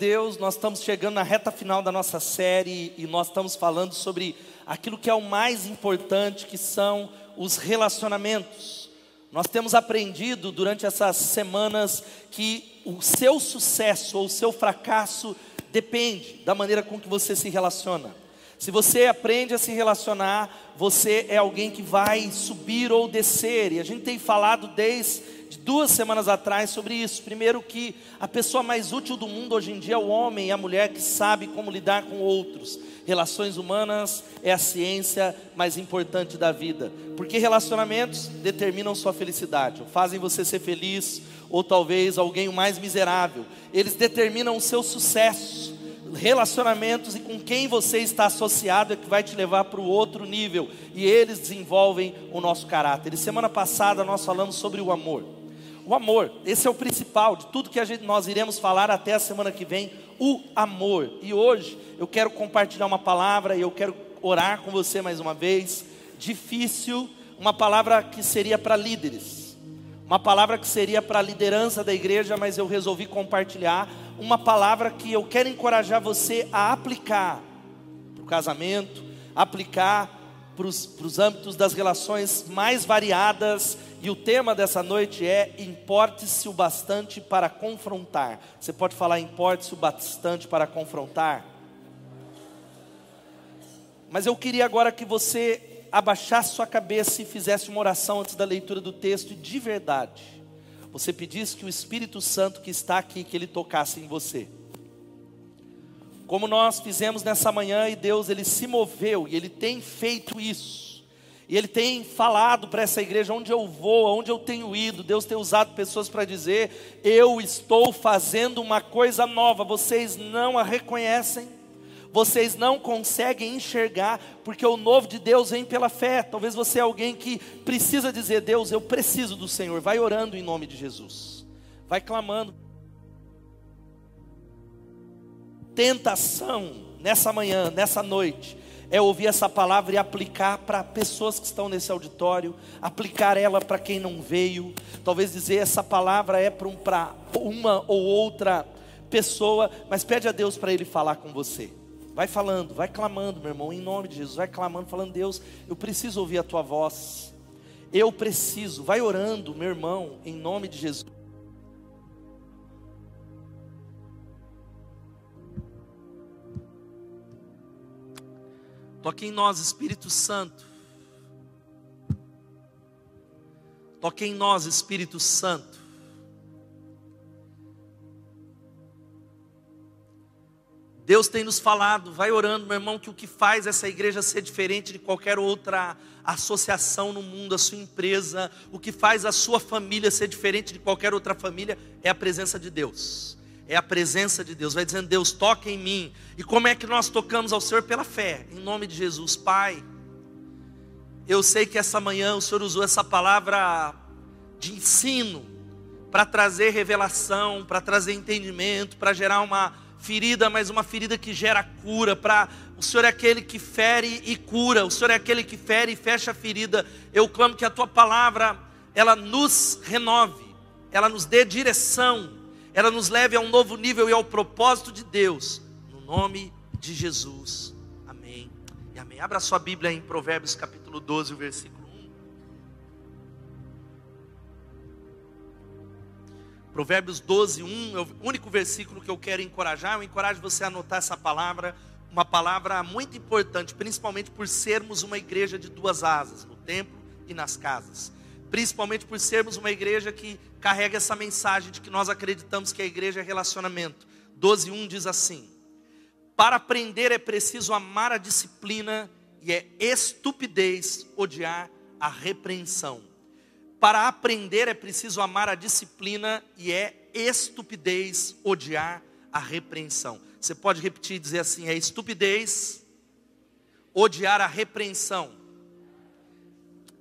Deus, nós estamos chegando na reta final da nossa série e nós estamos falando sobre aquilo que é o mais importante, que são os relacionamentos. Nós temos aprendido durante essas semanas que o seu sucesso ou o seu fracasso depende da maneira com que você se relaciona. Se você aprende a se relacionar, você é alguém que vai subir ou descer. E a gente tem falado desde duas semanas atrás sobre isso. Primeiro, que a pessoa mais útil do mundo hoje em dia é o homem e a mulher que sabe como lidar com outros. Relações humanas é a ciência mais importante da vida, porque relacionamentos determinam sua felicidade, ou fazem você ser feliz, ou talvez alguém mais miserável. Eles determinam o seu sucesso relacionamentos e com quem você está associado é que vai te levar para o outro nível e eles desenvolvem o nosso caráter. E semana passada nós falamos sobre o amor. O amor, esse é o principal de tudo que gente, nós iremos falar até a semana que vem, o amor. E hoje eu quero compartilhar uma palavra e eu quero orar com você mais uma vez. Difícil, uma palavra que seria para líderes, uma palavra que seria para a liderança da igreja, mas eu resolvi compartilhar uma palavra que eu quero encorajar você a aplicar para o casamento, aplicar para os âmbitos das relações mais variadas, e o tema dessa noite é Importe-se o bastante para confrontar. Você pode falar importe-se o bastante para confrontar? Mas eu queria agora que você abaixasse sua cabeça e fizesse uma oração antes da leitura do texto, de verdade você pedisse que o Espírito Santo que está aqui, que ele tocasse em você. Como nós fizemos nessa manhã e Deus ele se moveu e ele tem feito isso. E ele tem falado para essa igreja onde eu vou, onde eu tenho ido. Deus tem usado pessoas para dizer: "Eu estou fazendo uma coisa nova, vocês não a reconhecem?" Vocês não conseguem enxergar, porque o novo de Deus vem pela fé. Talvez você é alguém que precisa dizer: Deus, eu preciso do Senhor. Vai orando em nome de Jesus, vai clamando. Tentação nessa manhã, nessa noite, é ouvir essa palavra e aplicar para pessoas que estão nesse auditório, aplicar ela para quem não veio, talvez dizer essa palavra é para um, uma ou outra pessoa, mas pede a Deus para Ele falar com você. Vai falando, vai clamando, meu irmão, em nome de Jesus. Vai clamando, falando: Deus, eu preciso ouvir a tua voz. Eu preciso. Vai orando, meu irmão, em nome de Jesus. Toque em nós, Espírito Santo. Toque em nós, Espírito Santo. Deus tem nos falado, vai orando, meu irmão, que o que faz essa igreja ser diferente de qualquer outra associação no mundo, a sua empresa, o que faz a sua família ser diferente de qualquer outra família é a presença de Deus. É a presença de Deus. Vai dizendo, Deus, toca em mim. E como é que nós tocamos ao Senhor? Pela fé, em nome de Jesus. Pai, eu sei que essa manhã o Senhor usou essa palavra de ensino para trazer revelação, para trazer entendimento, para gerar uma ferida, mas uma ferida que gera cura. Para o Senhor é aquele que fere e cura. O Senhor é aquele que fere e fecha a ferida. Eu clamo que a tua palavra ela nos renove, ela nos dê direção, ela nos leve a um novo nível e ao propósito de Deus. No nome de Jesus. Amém. E amém. Abra sua Bíblia em Provérbios capítulo 12, versículo Provérbios 12, 1 é o único versículo que eu quero encorajar. Eu encorajo você a anotar essa palavra, uma palavra muito importante, principalmente por sermos uma igreja de duas asas, no templo e nas casas. Principalmente por sermos uma igreja que carrega essa mensagem de que nós acreditamos que a igreja é relacionamento. 12, 1 diz assim: Para aprender é preciso amar a disciplina e é estupidez odiar a repreensão. Para aprender é preciso amar a disciplina e é estupidez odiar a repreensão. Você pode repetir e dizer assim: é estupidez odiar a repreensão.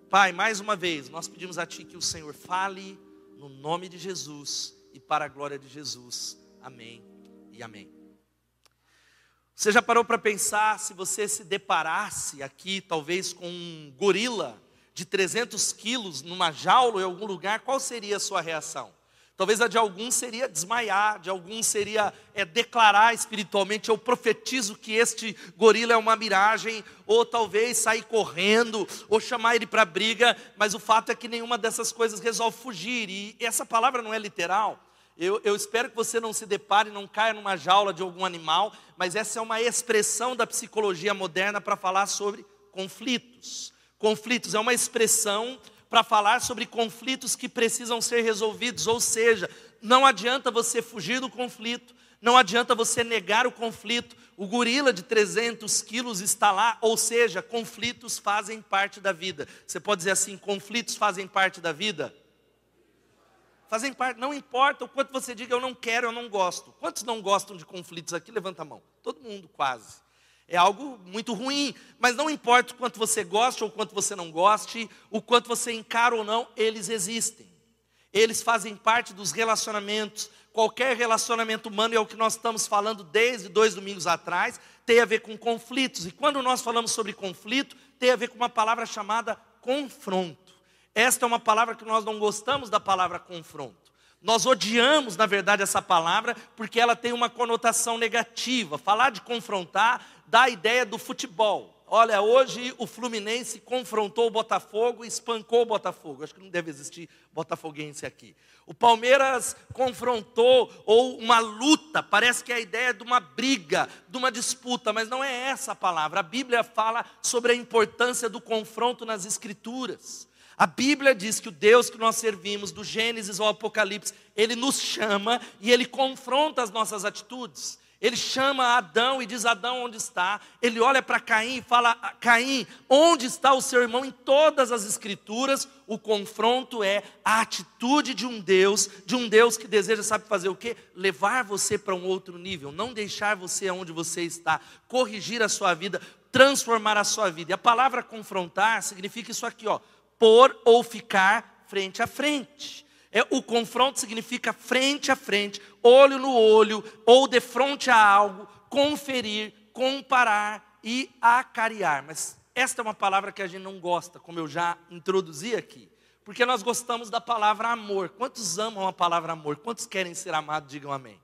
Pai, mais uma vez, nós pedimos a Ti que o Senhor fale no nome de Jesus e para a glória de Jesus. Amém e amém. Você já parou para pensar se você se deparasse aqui, talvez com um gorila? De 300 quilos numa jaula em algum lugar, qual seria a sua reação? Talvez a de alguns seria desmaiar, de alguns seria é, declarar espiritualmente: eu profetizo que este gorila é uma miragem, ou talvez sair correndo, ou chamar ele para briga, mas o fato é que nenhuma dessas coisas resolve fugir, e essa palavra não é literal. Eu, eu espero que você não se depare, não caia numa jaula de algum animal, mas essa é uma expressão da psicologia moderna para falar sobre conflitos. Conflitos é uma expressão para falar sobre conflitos que precisam ser resolvidos, ou seja, não adianta você fugir do conflito, não adianta você negar o conflito. O gorila de 300 quilos está lá, ou seja, conflitos fazem parte da vida. Você pode dizer assim: conflitos fazem parte da vida? Fazem parte, não importa o quanto você diga eu não quero, eu não gosto. Quantos não gostam de conflitos aqui? Levanta a mão. Todo mundo, quase é algo muito ruim, mas não importa o quanto você goste ou o quanto você não goste, o quanto você encara ou não, eles existem. Eles fazem parte dos relacionamentos. Qualquer relacionamento humano é o que nós estamos falando desde dois domingos atrás, tem a ver com conflitos. E quando nós falamos sobre conflito, tem a ver com uma palavra chamada confronto. Esta é uma palavra que nós não gostamos da palavra confronto. Nós odiamos, na verdade, essa palavra porque ela tem uma conotação negativa. Falar de confrontar dá a ideia do futebol. Olha, hoje o Fluminense confrontou o Botafogo e espancou o Botafogo. Acho que não deve existir botafoguense aqui. O Palmeiras confrontou, ou uma luta, parece que é a ideia de uma briga, de uma disputa, mas não é essa a palavra. A Bíblia fala sobre a importância do confronto nas Escrituras. A Bíblia diz que o Deus que nós servimos, do Gênesis ao Apocalipse, ele nos chama e ele confronta as nossas atitudes. Ele chama Adão e diz: Adão, onde está? Ele olha para Caim e fala: Caim, onde está o seu irmão? Em todas as Escrituras, o confronto é a atitude de um Deus, de um Deus que deseja, sabe fazer o quê? Levar você para um outro nível, não deixar você onde você está, corrigir a sua vida, transformar a sua vida. E a palavra confrontar significa isso aqui, ó pôr ou ficar frente a frente. É, o confronto significa frente a frente, olho no olho, ou de frente a algo, conferir, comparar e acariar. Mas esta é uma palavra que a gente não gosta, como eu já introduzi aqui. Porque nós gostamos da palavra amor. Quantos amam a palavra amor? Quantos querem ser amados? Digam amém.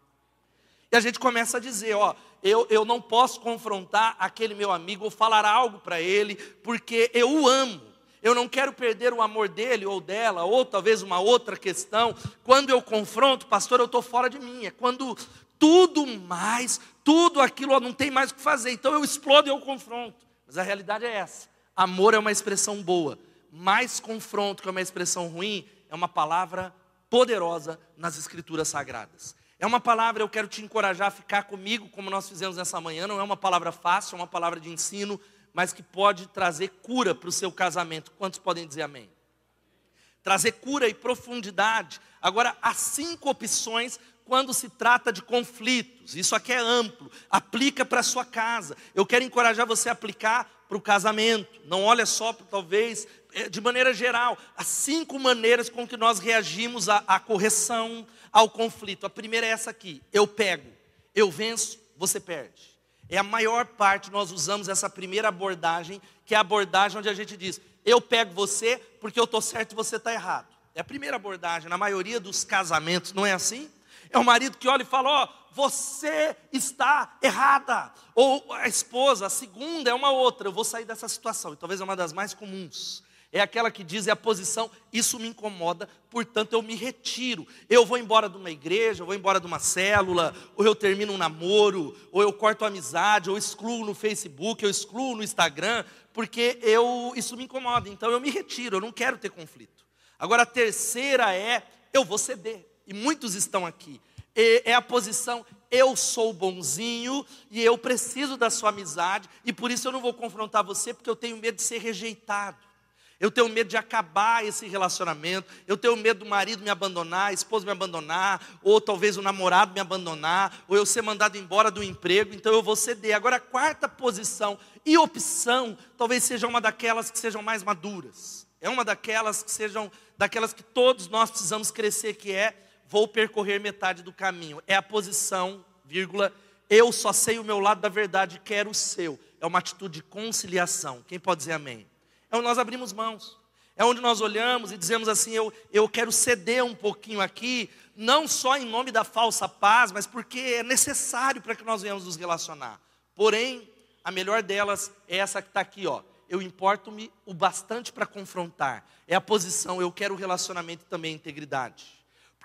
E a gente começa a dizer: ó, eu, eu não posso confrontar aquele meu amigo ou falar algo para ele, porque eu o amo eu não quero perder o amor dele ou dela, ou talvez uma outra questão. Quando eu confronto, pastor, eu estou fora de mim. É quando tudo mais, tudo aquilo não tem mais o que fazer. Então eu explodo e eu confronto. Mas a realidade é essa: amor é uma expressão boa, mais confronto, que é uma expressão ruim, é uma palavra poderosa nas Escrituras Sagradas. É uma palavra, eu quero te encorajar a ficar comigo, como nós fizemos nessa manhã. Não é uma palavra fácil, é uma palavra de ensino mas que pode trazer cura para o seu casamento. Quantos podem dizer amém? Trazer cura e profundidade. Agora, há cinco opções quando se trata de conflitos. Isso aqui é amplo, aplica para a sua casa. Eu quero encorajar você a aplicar para o casamento. Não olha só talvez, é, de maneira geral, as cinco maneiras com que nós reagimos à, à correção, ao conflito. A primeira é essa aqui: eu pego, eu venço, você perde. É a maior parte, nós usamos essa primeira abordagem, que é a abordagem onde a gente diz: eu pego você porque eu estou certo e você está errado. É a primeira abordagem, na maioria dos casamentos, não é assim? É o marido que olha e fala: Ó, oh, você está errada. Ou a esposa, a segunda é uma outra, eu vou sair dessa situação, e talvez é uma das mais comuns é aquela que diz, é a posição, isso me incomoda, portanto eu me retiro. Eu vou embora de uma igreja, eu vou embora de uma célula, ou eu termino um namoro, ou eu corto amizade, ou excluo no Facebook, eu excluo no Instagram, porque eu, isso me incomoda, então eu me retiro, eu não quero ter conflito. Agora a terceira é, eu vou ceder, e muitos estão aqui. é a posição, eu sou bonzinho e eu preciso da sua amizade, e por isso eu não vou confrontar você, porque eu tenho medo de ser rejeitado. Eu tenho medo de acabar esse relacionamento. Eu tenho medo do marido me abandonar, a esposa me abandonar, ou talvez o namorado me abandonar, ou eu ser mandado embora do emprego, então eu vou ceder. Agora, a quarta posição e opção, talvez seja uma daquelas que sejam mais maduras. É uma daquelas que sejam daquelas que todos nós precisamos crescer, que é vou percorrer metade do caminho. É a posição, vírgula, eu só sei o meu lado da verdade, quero o seu. É uma atitude de conciliação. Quem pode dizer amém? Então nós abrimos mãos. É onde nós olhamos e dizemos assim: eu, eu quero ceder um pouquinho aqui, não só em nome da falsa paz, mas porque é necessário para que nós venhamos nos relacionar. Porém, a melhor delas é essa que está aqui, ó. Eu importo-me o bastante para confrontar. É a posição, eu quero relacionamento e também integridade.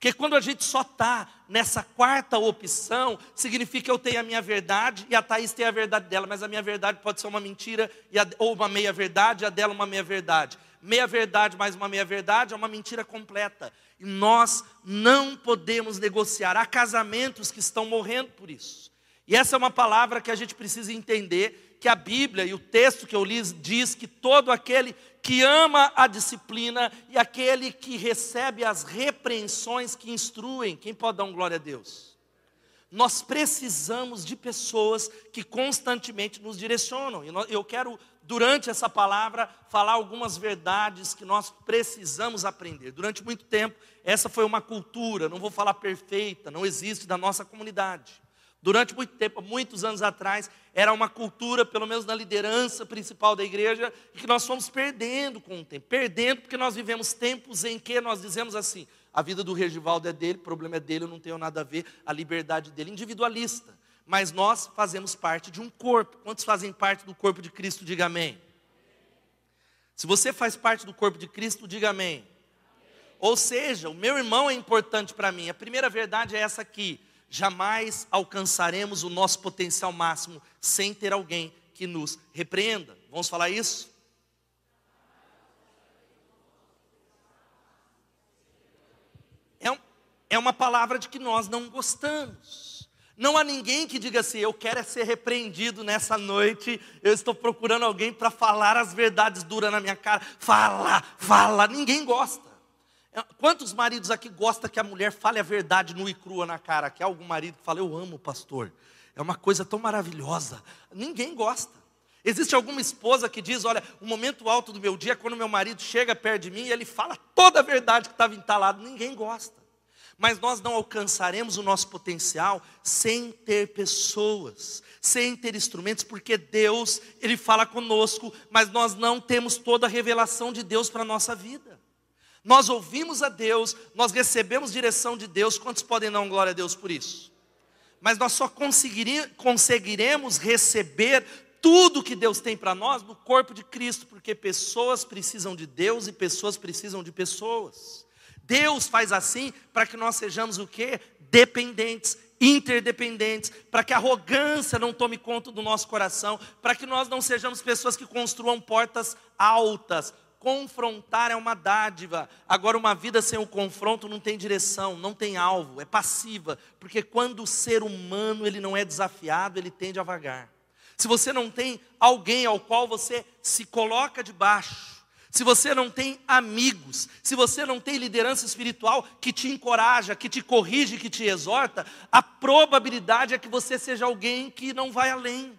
Porque quando a gente só está nessa quarta opção, significa que eu tenho a minha verdade e a Thaís tem a verdade dela, mas a minha verdade pode ser uma mentira a, ou uma meia-verdade, e a dela uma meia-verdade. Meia-verdade mais uma meia-verdade é uma mentira completa. E nós não podemos negociar. Há casamentos que estão morrendo por isso. E essa é uma palavra que a gente precisa entender, que a Bíblia e o texto que eu li diz que todo aquele que ama a disciplina e aquele que recebe as repreensões que instruem, quem pode dar um glória a Deus? Nós precisamos de pessoas que constantemente nos direcionam. E eu quero, durante essa palavra, falar algumas verdades que nós precisamos aprender. Durante muito tempo, essa foi uma cultura, não vou falar perfeita, não existe da nossa comunidade. Durante muito tempo, muitos anos atrás, era uma cultura, pelo menos na liderança principal da igreja, que nós fomos perdendo com o tempo. Perdendo porque nós vivemos tempos em que nós dizemos assim: a vida do Regivaldo é dele, o problema é dele, eu não tenho nada a ver, a liberdade dele, individualista. Mas nós fazemos parte de um corpo. Quantos fazem parte do corpo de Cristo? Diga amém. Se você faz parte do corpo de Cristo, diga amém. Ou seja, o meu irmão é importante para mim. A primeira verdade é essa aqui jamais alcançaremos o nosso potencial máximo sem ter alguém que nos repreenda. Vamos falar isso? É, um, é uma palavra de que nós não gostamos. Não há ninguém que diga assim: eu quero é ser repreendido nessa noite, eu estou procurando alguém para falar as verdades duras na minha cara. Fala, fala. Ninguém gosta. É, quantos maridos aqui gostam que a mulher fale a verdade nua e crua na cara? Que há algum marido que fala, eu amo o pastor. É uma coisa tão maravilhosa. Ninguém gosta. Existe alguma esposa que diz: Olha, o momento alto do meu dia é quando meu marido chega perto de mim e ele fala toda a verdade que estava entalado. Ninguém gosta. Mas nós não alcançaremos o nosso potencial sem ter pessoas, sem ter instrumentos, porque Deus, Ele fala conosco, mas nós não temos toda a revelação de Deus para a nossa vida. Nós ouvimos a Deus, nós recebemos direção de Deus. Quantos podem dar glória a Deus por isso? Mas nós só conseguiremos receber tudo que Deus tem para nós no corpo de Cristo, porque pessoas precisam de Deus e pessoas precisam de pessoas. Deus faz assim para que nós sejamos o que? Dependentes, interdependentes, para que a arrogância não tome conta do nosso coração, para que nós não sejamos pessoas que construam portas altas, confrontar é uma dádiva. Agora, uma vida sem o confronto não tem direção, não tem alvo, é passiva, porque quando o ser humano ele não é desafiado, ele tende a vagar. Se você não tem alguém ao qual você se coloca debaixo, se você não tem amigos, se você não tem liderança espiritual que te encoraja, que te corrige, que te exorta, a probabilidade é que você seja alguém que não vai além.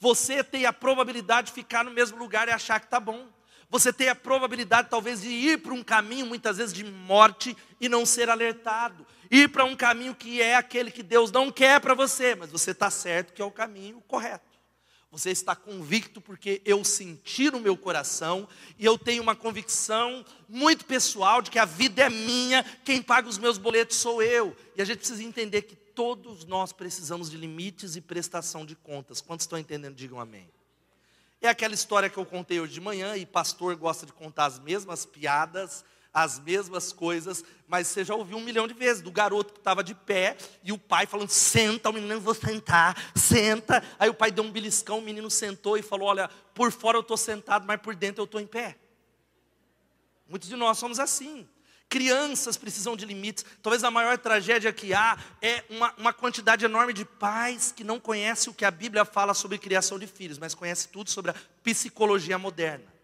Você tem a probabilidade de ficar no mesmo lugar e achar que está bom você tem a probabilidade talvez de ir para um caminho muitas vezes de morte e não ser alertado. Ir para um caminho que é aquele que Deus não quer para você, mas você está certo que é o caminho correto. Você está convicto porque eu senti no meu coração e eu tenho uma convicção muito pessoal de que a vida é minha, quem paga os meus boletos sou eu. E a gente precisa entender que todos nós precisamos de limites e prestação de contas. Quantos estão entendendo? Digam amém. É aquela história que eu contei hoje de manhã, e pastor gosta de contar as mesmas piadas, as mesmas coisas, mas você já ouviu um milhão de vezes, do garoto que estava de pé, e o pai falando, senta, o menino, vou sentar, senta. Aí o pai deu um beliscão, o menino sentou e falou, olha, por fora eu estou sentado, mas por dentro eu estou em pé. Muitos de nós somos assim. Crianças precisam de limites. Talvez a maior tragédia que há é uma, uma quantidade enorme de pais que não conhecem o que a Bíblia fala sobre criação de filhos, mas conhecem tudo sobre a psicologia moderna.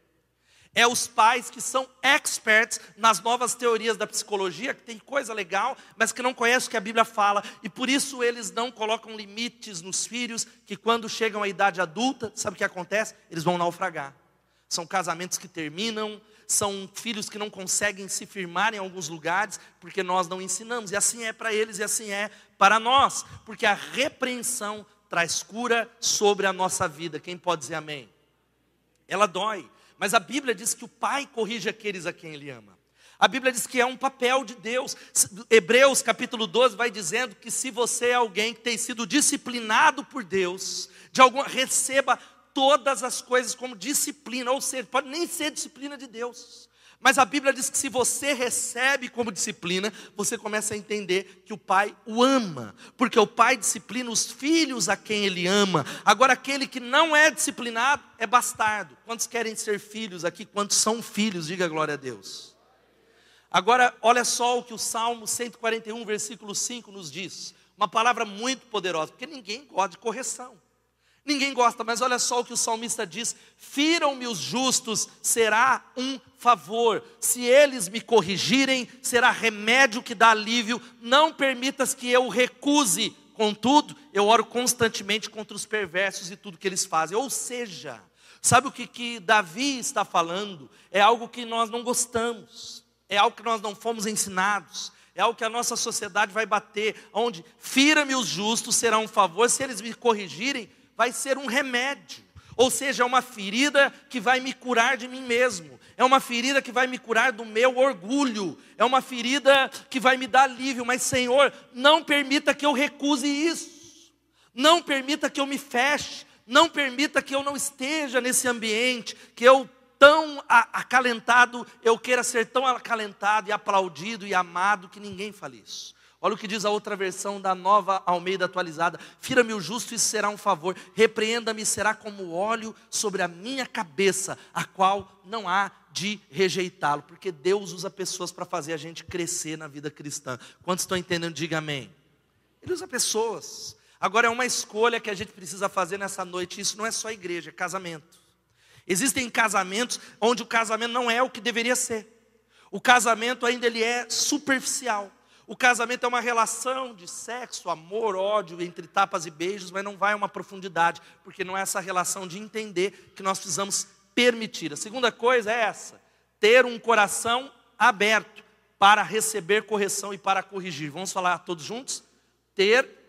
É os pais que são experts nas novas teorias da psicologia, que tem coisa legal, mas que não conhecem o que a Bíblia fala, e por isso eles não colocam limites nos filhos, que quando chegam à idade adulta, sabe o que acontece? Eles vão naufragar. São casamentos que terminam, são filhos que não conseguem se firmar em alguns lugares, porque nós não ensinamos, e assim é para eles e assim é para nós, porque a repreensão traz cura sobre a nossa vida. Quem pode dizer amém? Ela dói, Mas a Bíblia diz que o pai corrige aqueles a quem ele ama. A Bíblia diz que é um papel de Deus. Hebreus capítulo 12 vai dizendo que se você é alguém que tem sido disciplinado por Deus, de alguma receba todas as coisas como disciplina, ou seja, pode nem ser disciplina de Deus. Mas a Bíblia diz que se você recebe como disciplina, você começa a entender que o pai o ama, porque o pai disciplina os filhos a quem ele ama. Agora, aquele que não é disciplinado é bastardo. Quantos querem ser filhos aqui? Quantos são filhos? Diga glória a Deus. Agora, olha só o que o Salmo 141, versículo 5 nos diz. Uma palavra muito poderosa, porque ninguém gosta de correção. Ninguém gosta, mas olha só o que o salmista diz: Firam-me os justos, será um favor. Se eles me corrigirem, será remédio que dá alívio. Não permitas que eu recuse. Contudo, eu oro constantemente contra os perversos e tudo que eles fazem. Ou seja, sabe o que, que Davi está falando? É algo que nós não gostamos, é algo que nós não fomos ensinados, é algo que a nossa sociedade vai bater, onde fira-me os justos, será um favor, se eles me corrigirem, vai ser um remédio. Ou seja, é uma ferida que vai me curar de mim mesmo. É uma ferida que vai me curar do meu orgulho. É uma ferida que vai me dar alívio. Mas, Senhor, não permita que eu recuse isso. Não permita que eu me feche. Não permita que eu não esteja nesse ambiente. Que eu, tão acalentado, eu queira ser tão acalentado e aplaudido e amado que ninguém fale isso. Olha o que diz a outra versão da nova Almeida atualizada: Fira-me o justo, isso será um favor, repreenda-me, será como óleo sobre a minha cabeça, a qual não há de rejeitá-lo, porque Deus usa pessoas para fazer a gente crescer na vida cristã. Quantos estão entendendo? Diga amém. Ele usa pessoas. Agora é uma escolha que a gente precisa fazer nessa noite. Isso não é só igreja, é casamento. Existem casamentos onde o casamento não é o que deveria ser. O casamento ainda ele é superficial. O casamento é uma relação de sexo, amor, ódio, entre tapas e beijos, mas não vai a uma profundidade, porque não é essa relação de entender que nós precisamos permitir. A segunda coisa é essa: ter um coração aberto para receber correção e para corrigir. Vamos falar todos juntos? Ter.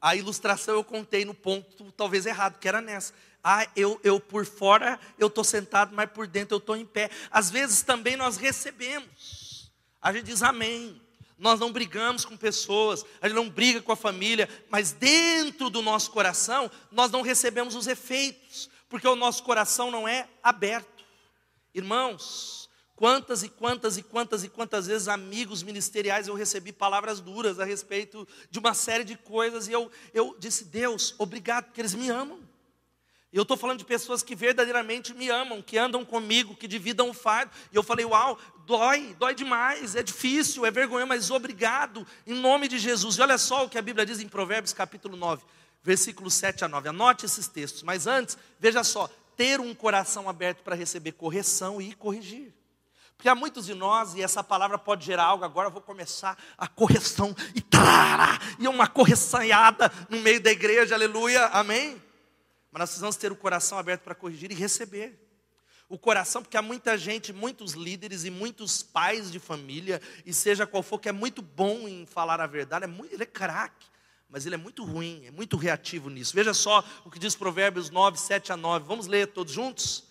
A ilustração eu contei no ponto talvez errado, que era nessa ah, eu, eu por fora eu estou sentado, mas por dentro eu estou em pé. Às vezes também nós recebemos. A gente diz amém. Nós não brigamos com pessoas, a gente não briga com a família, mas dentro do nosso coração nós não recebemos os efeitos, porque o nosso coração não é aberto. Irmãos, quantas e quantas e quantas e quantas vezes amigos ministeriais eu recebi palavras duras a respeito de uma série de coisas e eu, eu disse, Deus, obrigado, porque eles me amam. Eu estou falando de pessoas que verdadeiramente me amam, que andam comigo, que dividam o fardo. E eu falei, uau, dói, dói demais, é difícil, é vergonha, mas obrigado, em nome de Jesus. E olha só o que a Bíblia diz em Provérbios capítulo 9, versículos 7 a 9. Anote esses textos, mas antes, veja só, ter um coração aberto para receber correção e corrigir. Porque há muitos de nós, e essa palavra pode gerar algo, agora eu vou começar a correção, e tarará, e uma correçanhada no meio da igreja, aleluia, amém? Mas nós precisamos ter o coração aberto para corrigir e receber. O coração, porque há muita gente, muitos líderes e muitos pais de família, e seja qual for, que é muito bom em falar a verdade, é muito, ele é craque, mas ele é muito ruim, é muito reativo nisso. Veja só o que diz Provérbios 9, 7 a 9. Vamos ler todos juntos?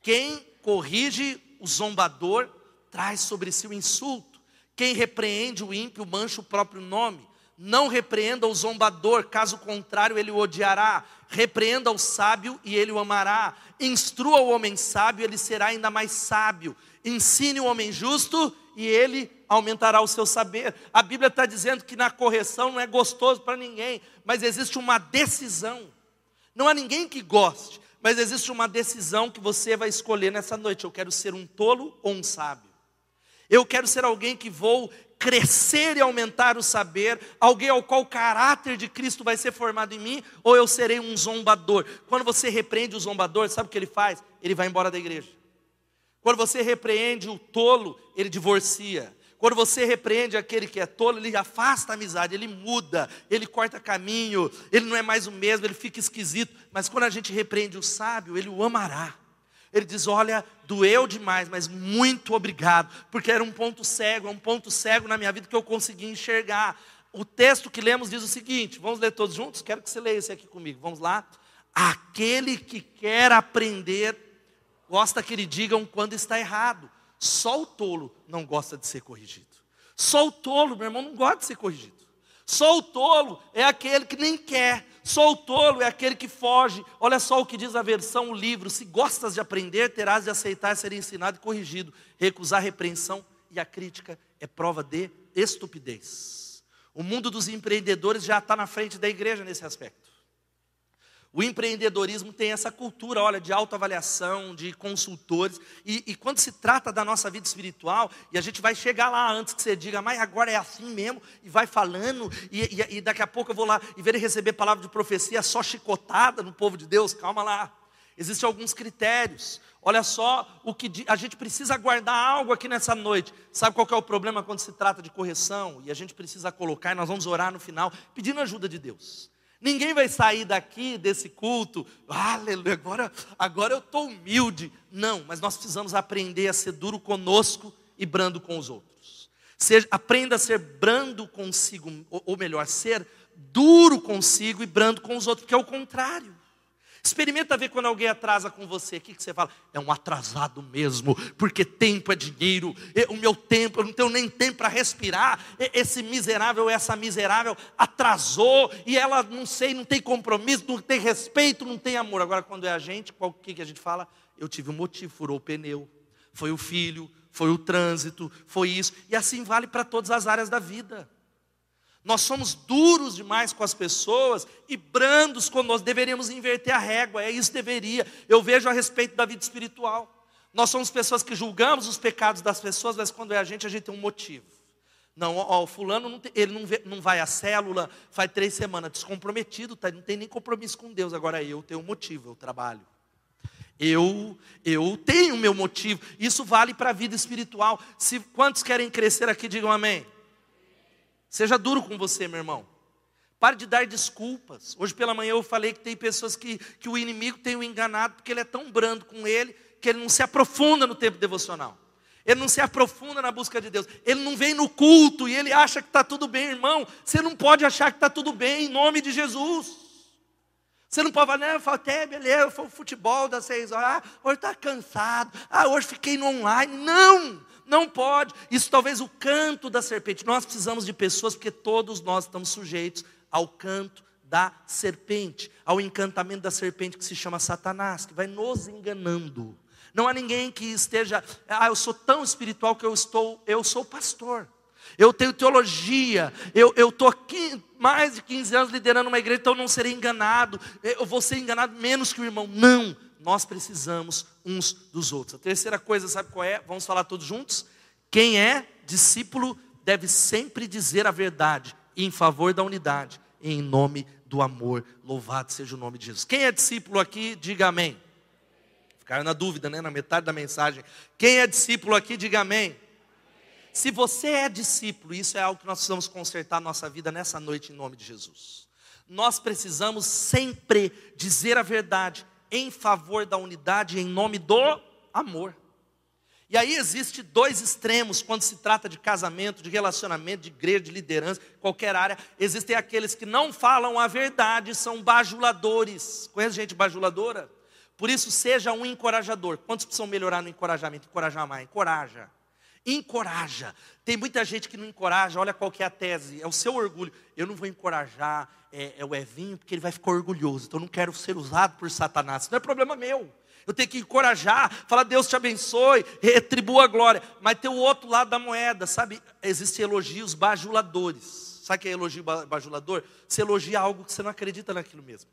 Quem corrige o zombador traz sobre si o insulto. Quem repreende o ímpio mancha o próprio nome. Não repreenda o zombador, caso contrário ele o odiará. Repreenda o sábio e ele o amará. Instrua o homem sábio, ele será ainda mais sábio. Ensine o homem justo e ele aumentará o seu saber. A Bíblia está dizendo que na correção não é gostoso para ninguém, mas existe uma decisão. Não há ninguém que goste, mas existe uma decisão que você vai escolher nessa noite. Eu quero ser um tolo ou um sábio. Eu quero ser alguém que vou crescer e aumentar o saber, alguém ao qual o caráter de Cristo vai ser formado em mim, ou eu serei um zombador. Quando você repreende o zombador, sabe o que ele faz? Ele vai embora da igreja. Quando você repreende o tolo, ele divorcia. Quando você repreende aquele que é tolo, ele afasta a amizade, ele muda, ele corta caminho, ele não é mais o mesmo, ele fica esquisito. Mas quando a gente repreende o sábio, ele o amará. Ele diz: Olha, doeu demais, mas muito obrigado, porque era um ponto cego, é um ponto cego na minha vida que eu consegui enxergar. O texto que lemos diz o seguinte: vamos ler todos juntos? Quero que você leia esse aqui comigo. Vamos lá. Aquele que quer aprender, gosta que lhe digam quando está errado. Só o tolo não gosta de ser corrigido. Só o tolo, meu irmão, não gosta de ser corrigido. Só o tolo é aquele que nem quer. Só o tolo é aquele que foge. Olha só o que diz a versão, o livro. Se gostas de aprender, terás de aceitar ser ensinado e corrigido. Recusar a repreensão e a crítica é prova de estupidez. O mundo dos empreendedores já está na frente da igreja nesse aspecto. O empreendedorismo tem essa cultura, olha, de autoavaliação, de consultores. E, e, quando se trata da nossa vida espiritual, e a gente vai chegar lá antes que você diga, mas agora é assim mesmo, e vai falando, e, e, e daqui a pouco eu vou lá e ver receber palavra de profecia só chicotada no povo de Deus, calma lá. Existem alguns critérios. Olha só o que a gente precisa guardar algo aqui nessa noite. Sabe qual é o problema quando se trata de correção? E a gente precisa colocar, e nós vamos orar no final, pedindo ajuda de Deus. Ninguém vai sair daqui desse culto, aleluia, agora, agora eu estou humilde. Não, mas nós precisamos aprender a ser duro conosco e brando com os outros. Seja, aprenda a ser brando consigo, ou, ou melhor, ser duro consigo e brando com os outros, porque é o contrário. Experimenta ver quando alguém atrasa com você. O que, você fala? É um atrasado mesmo, porque tempo é dinheiro. O meu tempo, eu não tenho nem tempo para respirar. Esse miserável, essa miserável atrasou e ela, não sei, não tem compromisso, não tem respeito, não tem amor. Agora, quando é a gente, o que, que a gente fala? Eu tive um motivo, furou o pneu. Foi o filho, foi o trânsito, foi isso. E assim vale para todas as áreas da vida. Nós somos duros demais com as pessoas e brandos conosco. Deveríamos inverter a régua, é isso deveria. Eu vejo a respeito da vida espiritual. Nós somos pessoas que julgamos os pecados das pessoas, mas quando é a gente, a gente tem um motivo. Não, ó, o fulano não tem, ele não, vê, não, vai à célula, faz três semanas, descomprometido, tá, não tem nem compromisso com Deus. Agora eu tenho um motivo, eu trabalho. Eu, eu tenho meu motivo. Isso vale para a vida espiritual. Se quantos querem crescer aqui, digam amém. Seja duro com você, meu irmão. Pare de dar desculpas. Hoje pela manhã eu falei que tem pessoas que, que o inimigo tem o enganado porque ele é tão brando com ele que ele não se aprofunda no tempo devocional. Ele não se aprofunda na busca de Deus. Ele não vem no culto e ele acha que está tudo bem, irmão. Você não pode achar que está tudo bem em nome de Jesus. Você não pode falar, não, eu falo, até beleza, foi o futebol das seis horas, ah, hoje está cansado, ah, hoje fiquei no online. Não! Não pode. Isso talvez o canto da serpente. Nós precisamos de pessoas porque todos nós estamos sujeitos ao canto da serpente, ao encantamento da serpente que se chama Satanás, que vai nos enganando. Não há ninguém que esteja, ah, eu sou tão espiritual que eu estou, eu sou pastor. Eu tenho teologia, eu estou aqui mais de 15 anos liderando uma igreja, então eu não serei enganado, eu vou ser enganado menos que o irmão. Não, nós precisamos uns dos outros. A terceira coisa, sabe qual é? Vamos falar todos juntos? Quem é discípulo deve sempre dizer a verdade em favor da unidade, em nome do amor. Louvado seja o nome de Jesus. Quem é discípulo aqui, diga amém. Ficaram na dúvida, né? Na metade da mensagem. Quem é discípulo aqui, diga amém. Se você é discípulo, isso é algo que nós precisamos consertar nossa vida nessa noite, em nome de Jesus. Nós precisamos sempre dizer a verdade em favor da unidade em nome do amor. E aí existe dois extremos quando se trata de casamento, de relacionamento, de igreja, de liderança, qualquer área. Existem aqueles que não falam a verdade, são bajuladores. Conhece gente bajuladora? Por isso, seja um encorajador. Quantos precisam melhorar no encorajamento? Encorajar mais, encoraja. Encoraja. Tem muita gente que não encoraja, olha qual que é a tese, é o seu orgulho. Eu não vou encorajar é, é o Evinho porque ele vai ficar orgulhoso, então eu não quero ser usado por Satanás. Não é problema meu. Eu tenho que encorajar, falar Deus te abençoe, retribua a glória. Mas tem o outro lado da moeda, sabe? Existem elogios bajuladores. Sabe o que é elogio bajulador? Você elogia algo que você não acredita naquilo mesmo.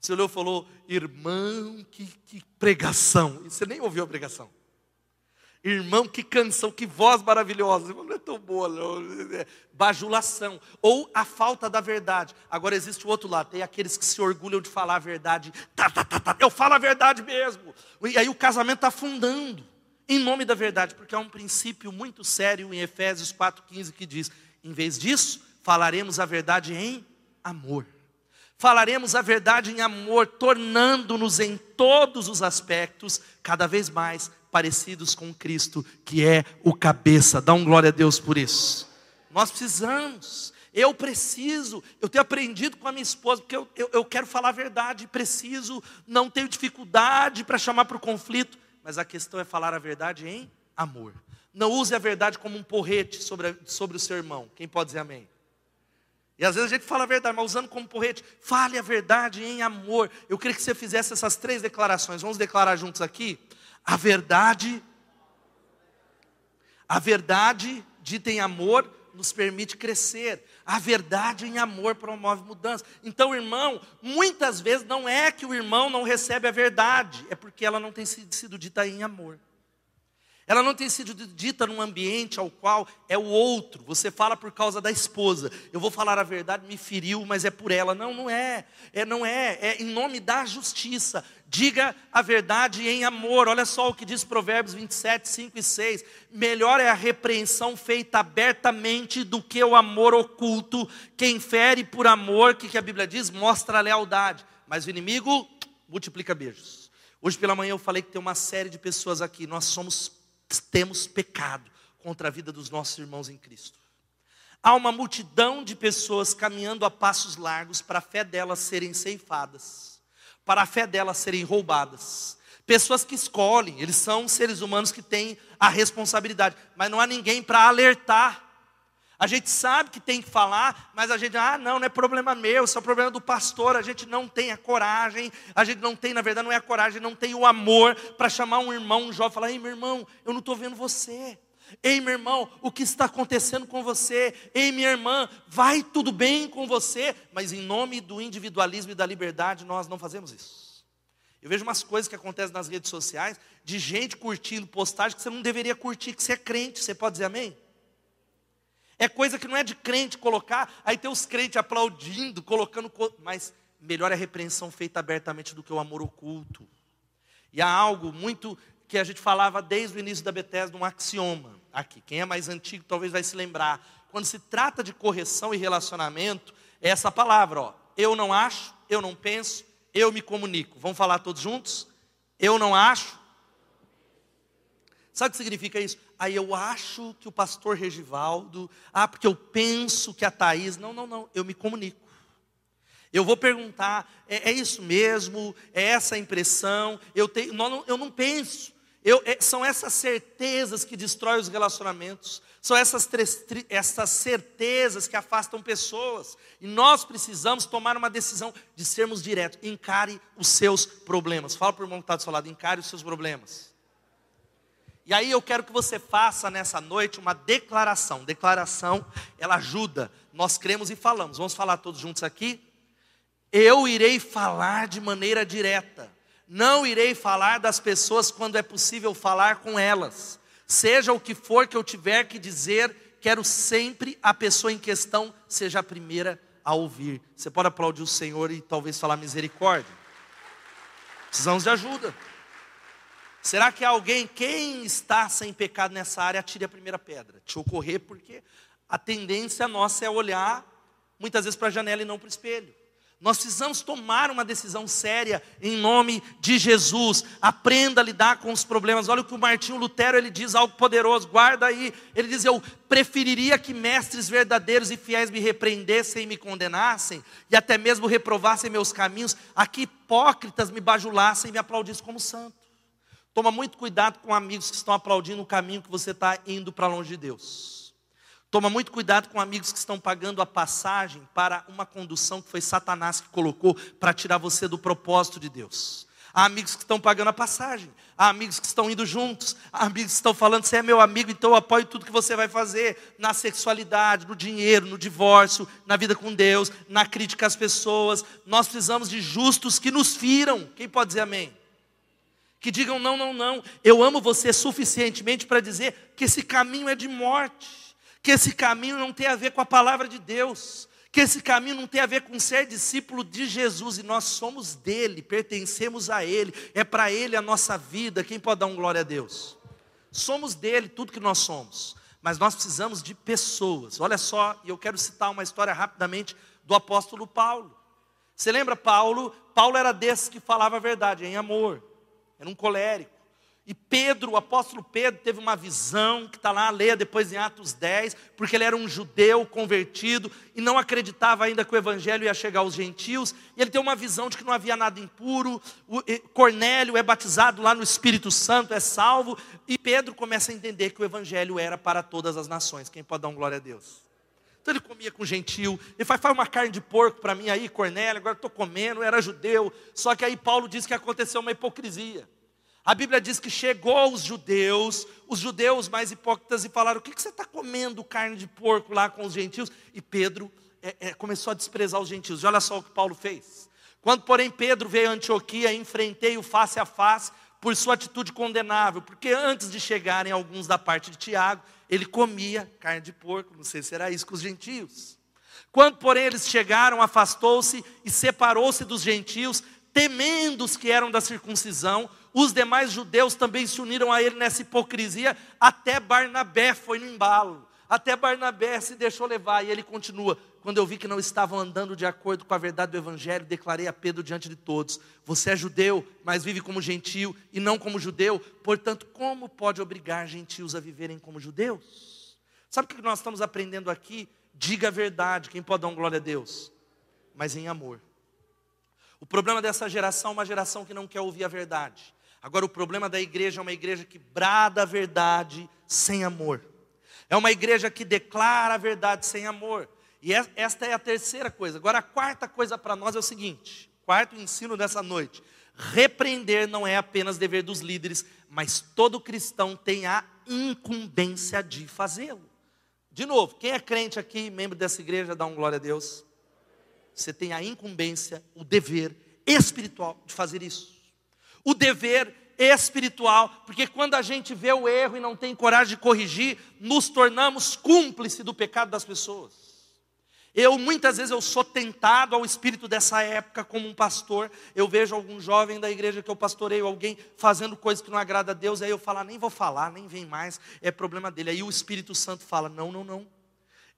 Você olhou e falou, irmão, que, que pregação. E você nem ouviu a pregação. Irmão, que canção, que voz maravilhosa. Não é tão boa, não. É bajulação. Ou a falta da verdade. Agora existe o outro lado. Tem aqueles que se orgulham de falar a verdade. Tá, tá, tá, tá. Eu falo a verdade mesmo. E aí o casamento está afundando. Em nome da verdade. Porque há um princípio muito sério em Efésios 4,15 que diz: em vez disso, falaremos a verdade em amor. Falaremos a verdade em amor, tornando-nos em todos os aspectos cada vez mais parecidos com Cristo, que é o cabeça. Dá um glória a Deus por isso. Nós precisamos. Eu preciso, eu tenho aprendido com a minha esposa, porque eu, eu, eu quero falar a verdade, preciso, não tenho dificuldade para chamar para o conflito, mas a questão é falar a verdade em amor. Não use a verdade como um porrete sobre, sobre o seu irmão. Quem pode dizer amém? E às vezes a gente fala a verdade, mas usando como porrete. Fale a verdade em amor. Eu queria que você fizesse essas três declarações. Vamos declarar juntos aqui? A verdade, a verdade dita em amor nos permite crescer. A verdade em amor promove mudança. Então, irmão, muitas vezes não é que o irmão não recebe a verdade, é porque ela não tem sido dita em amor. Ela não tem sido dita num ambiente ao qual é o outro. Você fala por causa da esposa. Eu vou falar a verdade, me feriu, mas é por ela. Não, não é. É não é. É em nome da justiça. Diga a verdade em amor. Olha só o que diz Provérbios 27, 5 e 6. Melhor é a repreensão feita abertamente do que o amor oculto. Quem fere por amor, que, que a Bíblia diz, mostra a lealdade. Mas o inimigo multiplica beijos. Hoje pela manhã eu falei que tem uma série de pessoas aqui. Nós somos temos pecado contra a vida dos nossos irmãos em Cristo. Há uma multidão de pessoas caminhando a passos largos para a fé delas serem ceifadas, para a fé delas serem roubadas. Pessoas que escolhem, eles são seres humanos que têm a responsabilidade, mas não há ninguém para alertar a gente sabe que tem que falar, mas a gente, ah, não, não é problema meu, isso é problema do pastor. A gente não tem a coragem, a gente não tem, na verdade, não é a coragem, não tem o amor para chamar um irmão, um jovem, e falar: ei, meu irmão, eu não estou vendo você. Ei, meu irmão, o que está acontecendo com você? Ei, minha irmã, vai tudo bem com você? Mas em nome do individualismo e da liberdade, nós não fazemos isso. Eu vejo umas coisas que acontecem nas redes sociais, de gente curtindo postagem que você não deveria curtir, que você é crente, você pode dizer amém? É coisa que não é de crente colocar, aí tem os crentes aplaudindo, colocando. Mas melhor é a repreensão feita abertamente do que o amor oculto. E há algo muito que a gente falava desde o início da Bethesda, um axioma aqui. Quem é mais antigo talvez vai se lembrar. Quando se trata de correção e relacionamento, é essa palavra, ó. Eu não acho, eu não penso, eu me comunico. Vamos falar todos juntos? Eu não acho. Sabe o que significa isso? Aí eu acho que o pastor Regivaldo, ah, porque eu penso que a Thaís. Não, não, não, eu me comunico. Eu vou perguntar, é, é isso mesmo? É essa a impressão? Eu, tenho, não, eu não penso. Eu, é, são essas certezas que destroem os relacionamentos, são essas, essas certezas que afastam pessoas, e nós precisamos tomar uma decisão de sermos diretos. Encare os seus problemas. Fala para o irmão que está do seu lado, encare os seus problemas. E aí eu quero que você faça nessa noite uma declaração. Declaração, ela ajuda. Nós cremos e falamos. Vamos falar todos juntos aqui? Eu irei falar de maneira direta. Não irei falar das pessoas quando é possível falar com elas. Seja o que for que eu tiver que dizer, quero sempre a pessoa em questão seja a primeira a ouvir. Você pode aplaudir o Senhor e talvez falar misericórdia. Precisamos de ajuda. Será que alguém, quem está sem pecado nessa área, atire a primeira pedra? Te ocorrer, porque a tendência nossa é olhar muitas vezes para a janela e não para o espelho. Nós precisamos tomar uma decisão séria em nome de Jesus. Aprenda a lidar com os problemas. Olha o que o Martinho Lutero ele diz algo poderoso. Guarda aí. Ele diz: "Eu preferiria que mestres verdadeiros e fiéis me repreendessem e me condenassem e até mesmo reprovassem meus caminhos, a que hipócritas me bajulassem e me aplaudissem como santo." Toma muito cuidado com amigos que estão aplaudindo o caminho que você está indo para longe de Deus. Toma muito cuidado com amigos que estão pagando a passagem para uma condução que foi Satanás que colocou para tirar você do propósito de Deus. Há amigos que estão pagando a passagem, há amigos que estão indo juntos, há amigos que estão falando: você é meu amigo, então eu apoio tudo que você vai fazer na sexualidade, no dinheiro, no divórcio, na vida com Deus, na crítica às pessoas. Nós precisamos de justos que nos firam. Quem pode dizer amém? Que digam: não, não, não, eu amo você suficientemente para dizer que esse caminho é de morte, que esse caminho não tem a ver com a palavra de Deus, que esse caminho não tem a ver com ser discípulo de Jesus e nós somos dele, pertencemos a ele, é para ele a nossa vida. Quem pode dar um glória a Deus? Somos dele, tudo que nós somos, mas nós precisamos de pessoas. Olha só, e eu quero citar uma história rapidamente do apóstolo Paulo. Você lembra Paulo? Paulo era desses que falava a verdade em amor era um colérico. E Pedro, o apóstolo Pedro, teve uma visão, que está lá, leia depois em Atos 10, porque ele era um judeu convertido e não acreditava ainda que o evangelho ia chegar aos gentios. E ele tem uma visão de que não havia nada impuro. O Cornélio é batizado lá no Espírito Santo, é salvo. E Pedro começa a entender que o evangelho era para todas as nações. Quem pode dar um glória a Deus? Então ele comia com gentil. Ele faz, faz uma carne de porco para mim aí, Cornélio, agora estou comendo, era judeu. Só que aí Paulo diz que aconteceu uma hipocrisia. A Bíblia diz que chegou os judeus, os judeus mais hipócritas, e falaram: O que, que você está comendo carne de porco lá com os gentios? E Pedro é, é, começou a desprezar os gentios. E olha só o que Paulo fez. Quando, porém, Pedro veio a Antioquia, enfrentei-o face a face por sua atitude condenável, porque antes de chegarem alguns da parte de Tiago, ele comia carne de porco, não sei se era isso com os gentios. Quando, porém, eles chegaram, afastou-se e separou-se dos gentios, temendo os que eram da circuncisão, os demais judeus também se uniram a ele nessa hipocrisia, até Barnabé foi no embalo, até Barnabé se deixou levar, e ele continua. Quando eu vi que não estavam andando de acordo com a verdade do Evangelho, declarei a Pedro diante de todos: Você é judeu, mas vive como gentio e não como judeu, portanto, como pode obrigar gentios a viverem como judeus? Sabe o que nós estamos aprendendo aqui? Diga a verdade, quem pode dar um glória a Deus? Mas em amor. O problema dessa geração é uma geração que não quer ouvir a verdade. Agora, o problema da igreja é uma igreja que brada a verdade sem amor. É uma igreja que declara a verdade sem amor. E esta é a terceira coisa. Agora, a quarta coisa para nós é o seguinte: quarto ensino dessa noite. Repreender não é apenas dever dos líderes, mas todo cristão tem a incumbência de fazê-lo. De novo, quem é crente aqui, membro dessa igreja, dá um glória a Deus. Você tem a incumbência, o dever espiritual de fazer isso o dever espiritual, porque quando a gente vê o erro e não tem coragem de corrigir, nos tornamos cúmplice do pecado das pessoas. Eu muitas vezes eu sou tentado ao espírito dessa época como um pastor. Eu vejo algum jovem da igreja que eu pastoreio, alguém fazendo coisas que não agrada a Deus, aí eu falo, ah, nem vou falar, nem vem mais, é problema dele. Aí o Espírito Santo fala, não, não, não.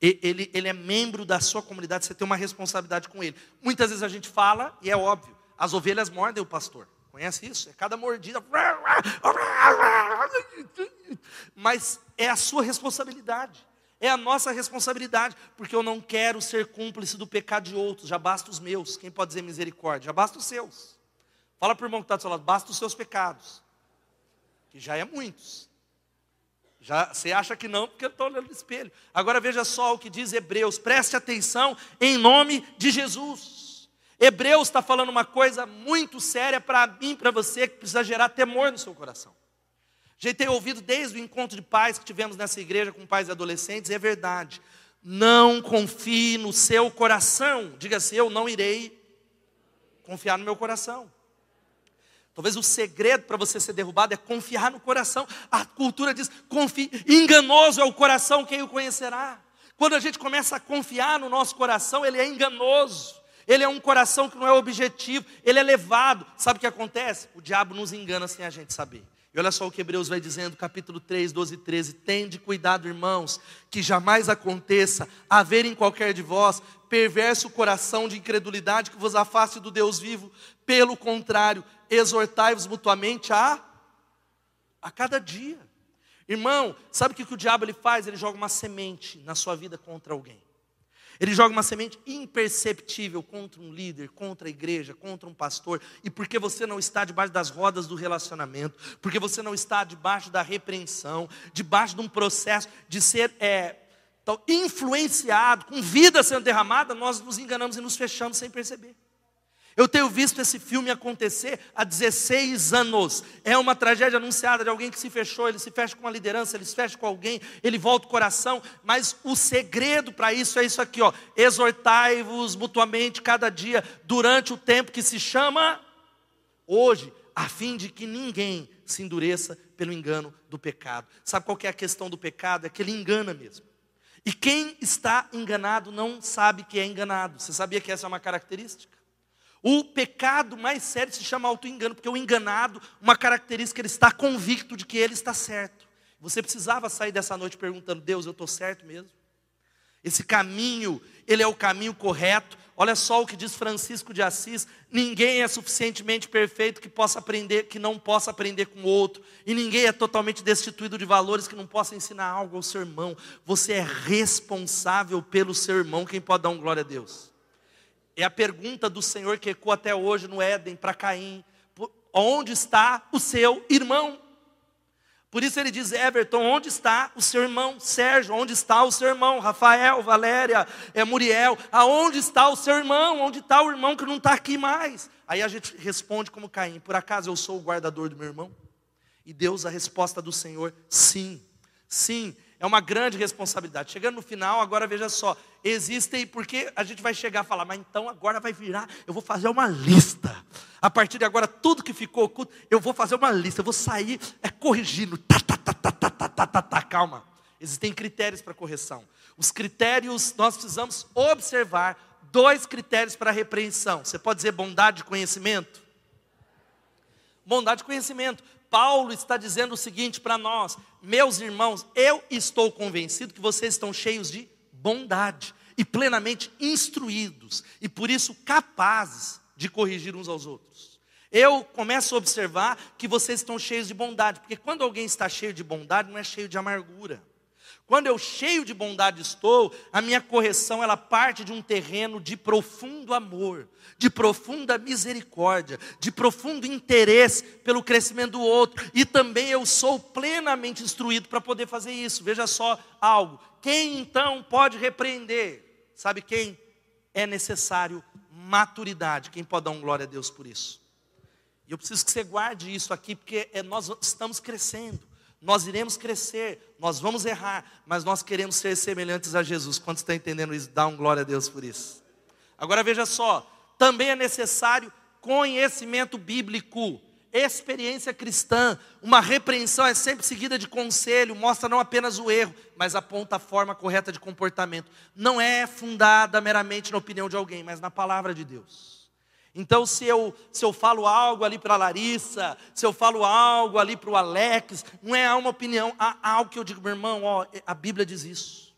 Ele, ele é membro da sua comunidade, você tem uma responsabilidade com ele. Muitas vezes a gente fala, e é óbvio, as ovelhas mordem o pastor. Conhece isso? É cada mordida. Mas é a sua responsabilidade. É a nossa responsabilidade, porque eu não quero ser cúmplice do pecado de outros, já basta os meus. Quem pode dizer misericórdia? Já basta os seus. Fala para o irmão que está do seu lado, basta os seus pecados, que já é muitos. Já, você acha que não, porque eu estou olhando no espelho. Agora veja só o que diz Hebreus, preste atenção em nome de Jesus. Hebreus está falando uma coisa muito séria para mim, para você, que precisa gerar temor no seu coração. Já tenho ouvido desde o encontro de pais que tivemos nessa igreja com pais e adolescentes, e é verdade. Não confie no seu coração. Diga-se, eu não irei confiar no meu coração. Talvez o segredo para você ser derrubado é confiar no coração. A cultura diz: confie, enganoso é o coração, quem o conhecerá? Quando a gente começa a confiar no nosso coração, ele é enganoso. Ele é um coração que não é objetivo, ele é levado. Sabe o que acontece? O diabo nos engana sem a gente saber. E olha só o que Hebreus vai dizendo, capítulo 3, 12 e 13. Tende cuidado, irmãos, que jamais aconteça haver em qualquer de vós perverso coração de incredulidade que vos afaste do Deus vivo. Pelo contrário, exortai-vos mutuamente a, a cada dia. Irmão, sabe o que, que o diabo ele faz? Ele joga uma semente na sua vida contra alguém. Ele joga uma semente imperceptível contra um líder, contra a igreja, contra um pastor, e porque você não está debaixo das rodas do relacionamento, porque você não está debaixo da repreensão, debaixo de um processo de ser é, influenciado, com vida sendo derramada, nós nos enganamos e nos fechamos sem perceber. Eu tenho visto esse filme acontecer há 16 anos. É uma tragédia anunciada de alguém que se fechou, ele se fecha com uma liderança, ele se fecha com alguém, ele volta o coração, mas o segredo para isso é isso aqui, ó. Exortai-vos mutuamente cada dia durante o tempo que se chama hoje, a fim de que ninguém se endureça pelo engano do pecado. Sabe qual é a questão do pecado? É que ele engana mesmo. E quem está enganado não sabe que é enganado. Você sabia que essa é uma característica? O pecado mais sério se chama auto-engano, porque o enganado, uma característica, ele está convicto de que ele está certo. Você precisava sair dessa noite perguntando: Deus, eu estou certo mesmo? Esse caminho, ele é o caminho correto. Olha só o que diz Francisco de Assis: ninguém é suficientemente perfeito que possa aprender, que não possa aprender com o outro, e ninguém é totalmente destituído de valores que não possa ensinar algo ao seu irmão. Você é responsável pelo seu irmão. Quem pode dar um glória a Deus? É a pergunta do Senhor que ecoa até hoje no Éden para Caim: onde está o seu irmão? Por isso ele diz: Everton, onde está o seu irmão? Sérgio, onde está o seu irmão? Rafael, Valéria, é, Muriel, aonde está o seu irmão? Onde está o irmão que não está aqui mais? Aí a gente responde como Caim: Por acaso eu sou o guardador do meu irmão? E Deus, a resposta do Senhor: Sim, sim, é uma grande responsabilidade. Chegando no final, agora veja só: existem, porque a gente vai chegar a falar, mas então agora vai virar, eu vou fazer uma lista. A partir de agora, tudo que ficou oculto, eu vou fazer uma lista, eu vou sair é, corrigindo. Tá, tá, tá, tá, tá, tá, tá, tá, tá, calma. Existem critérios para correção. Os critérios, nós precisamos observar dois critérios para repreensão. Você pode dizer bondade e conhecimento? Bondade e conhecimento. Paulo está dizendo o seguinte para nós: meus irmãos, eu estou convencido que vocês estão cheios de bondade e plenamente instruídos e por isso capazes de corrigir uns aos outros. Eu começo a observar que vocês estão cheios de bondade, porque quando alguém está cheio de bondade, não é cheio de amargura. Quando eu cheio de bondade estou, a minha correção ela parte de um terreno de profundo amor, de profunda misericórdia, de profundo interesse pelo crescimento do outro, e também eu sou plenamente instruído para poder fazer isso. Veja só algo. Quem então pode repreender? Sabe quem? É necessário maturidade. Quem pode dar um glória a Deus por isso? E eu preciso que você guarde isso aqui, porque é, nós estamos crescendo. Nós iremos crescer, nós vamos errar, mas nós queremos ser semelhantes a Jesus. Quantos estão entendendo isso? Dá um glória a Deus por isso. Agora veja só, também é necessário conhecimento bíblico, experiência cristã. Uma repreensão é sempre seguida de conselho, mostra não apenas o erro, mas aponta a forma correta de comportamento. Não é fundada meramente na opinião de alguém, mas na palavra de Deus. Então, se eu, se eu falo algo ali para a Larissa, se eu falo algo ali para o Alex, não é uma opinião, há algo que eu digo, meu irmão, ó, a Bíblia diz isso.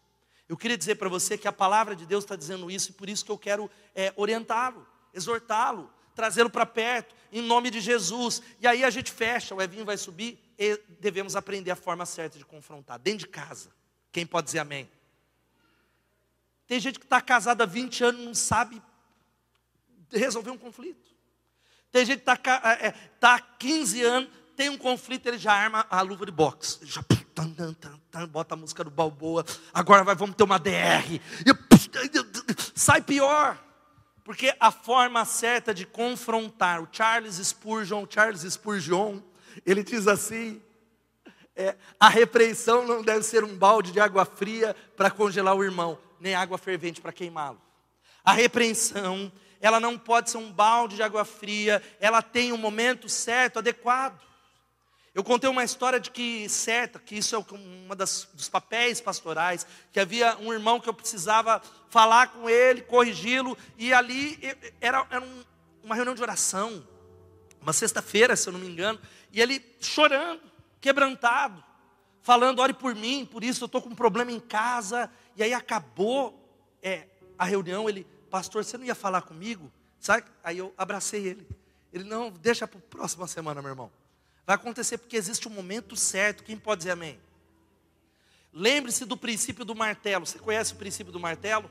Eu queria dizer para você que a palavra de Deus está dizendo isso, e por isso que eu quero é, orientá-lo, exortá-lo, trazê-lo para perto, em nome de Jesus. E aí a gente fecha, o Evinho vai subir, e devemos aprender a forma certa de confrontar, dentro de casa. Quem pode dizer amém? Tem gente que está casada há 20 anos, não sabe resolver um conflito. Tem gente que está é, tá há 15 anos, tem um conflito, ele já arma a luva de boxe. Já bota a música do Balboa. Agora vai, vamos ter uma DR. sai pior. Porque a forma certa de confrontar, o Charles Spurgeon, Charles Spurgeon, ele diz assim: é, a repreensão não deve ser um balde de água fria para congelar o irmão, nem água fervente para queimá-lo. A repreensão ela não pode ser um balde de água fria, ela tem um momento certo, adequado. Eu contei uma história de que certa, que isso é um dos papéis pastorais, que havia um irmão que eu precisava falar com ele, corrigi-lo, e ali era, era um, uma reunião de oração, uma sexta-feira, se eu não me engano, e ele chorando, quebrantado, falando, ore por mim, por isso eu estou com um problema em casa, e aí acabou é, a reunião, ele, pastor, você não ia falar comigo? Sabe? Aí eu abracei ele. Ele, não, deixa para a próxima semana, meu irmão. Vai acontecer porque existe um momento certo. Quem pode dizer amém? Lembre-se do princípio do martelo. Você conhece o princípio do martelo?